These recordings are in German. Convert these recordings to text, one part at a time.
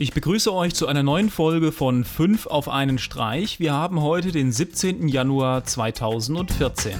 Ich begrüße euch zu einer neuen Folge von 5 auf einen Streich. Wir haben heute den 17. Januar 2014.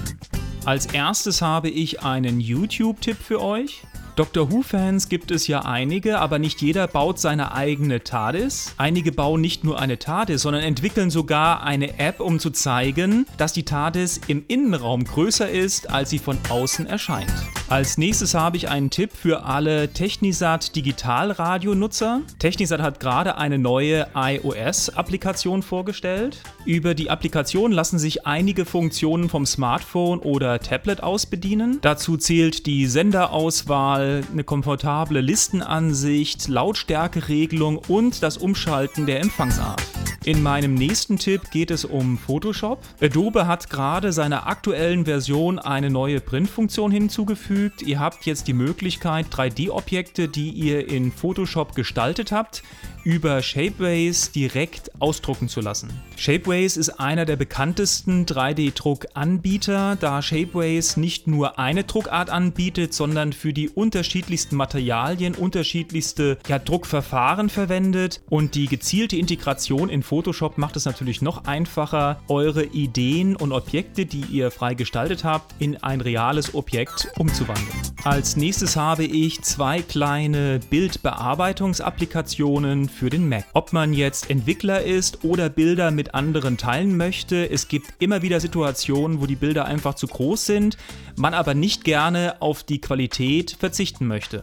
Als erstes habe ich einen YouTube-Tipp für euch. Doctor Who-Fans gibt es ja einige, aber nicht jeder baut seine eigene TARDIS. Einige bauen nicht nur eine TARDIS, sondern entwickeln sogar eine App, um zu zeigen, dass die TARDIS im Innenraum größer ist, als sie von außen erscheint. Als nächstes habe ich einen Tipp für alle Technisat Digitalradio-Nutzer. Technisat hat gerade eine neue iOS-Applikation vorgestellt. Über die Applikation lassen sich einige Funktionen vom Smartphone oder Tablet aus bedienen. Dazu zählt die Senderauswahl, eine komfortable Listenansicht, Lautstärkeregelung und das Umschalten der Empfangsart. In meinem nächsten Tipp geht es um Photoshop. Adobe hat gerade seiner aktuellen Version eine neue Printfunktion hinzugefügt. Ihr habt jetzt die Möglichkeit, 3D-Objekte, die ihr in Photoshop gestaltet habt, über Shapeways direkt ausdrucken zu lassen. Shapeways ist einer der bekanntesten 3D-Druckanbieter, da Shapeways nicht nur eine Druckart anbietet, sondern für die unterschiedlichsten Materialien unterschiedlichste ja, Druckverfahren verwendet und die gezielte Integration in Photoshop macht es natürlich noch einfacher, eure Ideen und Objekte, die ihr frei gestaltet habt, in ein reales Objekt umzuwandeln. Als nächstes habe ich zwei kleine Bildbearbeitungsapplikationen für den Mac. Ob man jetzt Entwickler ist oder Bilder mit anderen teilen möchte, es gibt immer wieder Situationen, wo die Bilder einfach zu groß sind, man aber nicht gerne auf die Qualität verzichten möchte.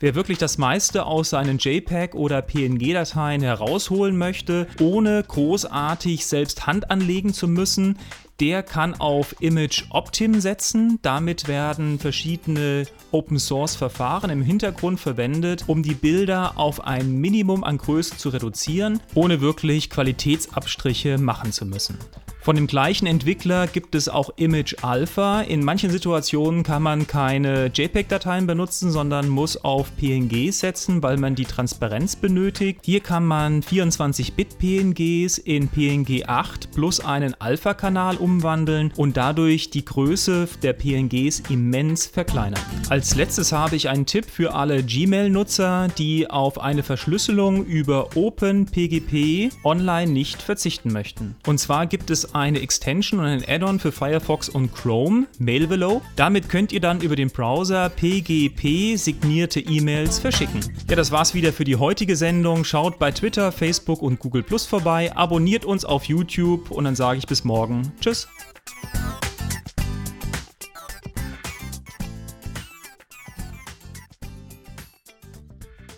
Wer wirklich das meiste aus seinen JPEG oder PNG-Dateien herausholen möchte, ohne großartig selbst Hand anlegen zu müssen, der kann auf Image Optim setzen. Damit werden verschiedene Open Source Verfahren im Hintergrund verwendet, um die Bilder auf ein Minimum an Größe zu reduzieren, ohne wirklich Qualitätsabstriche machen zu müssen. Von dem gleichen Entwickler gibt es auch Image Alpha. In manchen Situationen kann man keine JPEG-Dateien benutzen, sondern muss auf PNG setzen, weil man die Transparenz benötigt. Hier kann man 24-Bit-PNGs in PNG 8 plus einen Alpha-Kanal umwandeln und dadurch die Größe der PNGs immens verkleinern. Als letztes habe ich einen Tipp für alle Gmail-Nutzer, die auf eine Verschlüsselung über OpenPGP online nicht verzichten möchten. Und zwar gibt es eine Extension und ein Add-on für Firefox und Chrome, Mailvelow. Damit könnt ihr dann über den Browser PGP signierte E-Mails verschicken. Ja, das war's wieder für die heutige Sendung. Schaut bei Twitter, Facebook und Google Plus vorbei, abonniert uns auf YouTube und dann sage ich bis morgen. Tschüss.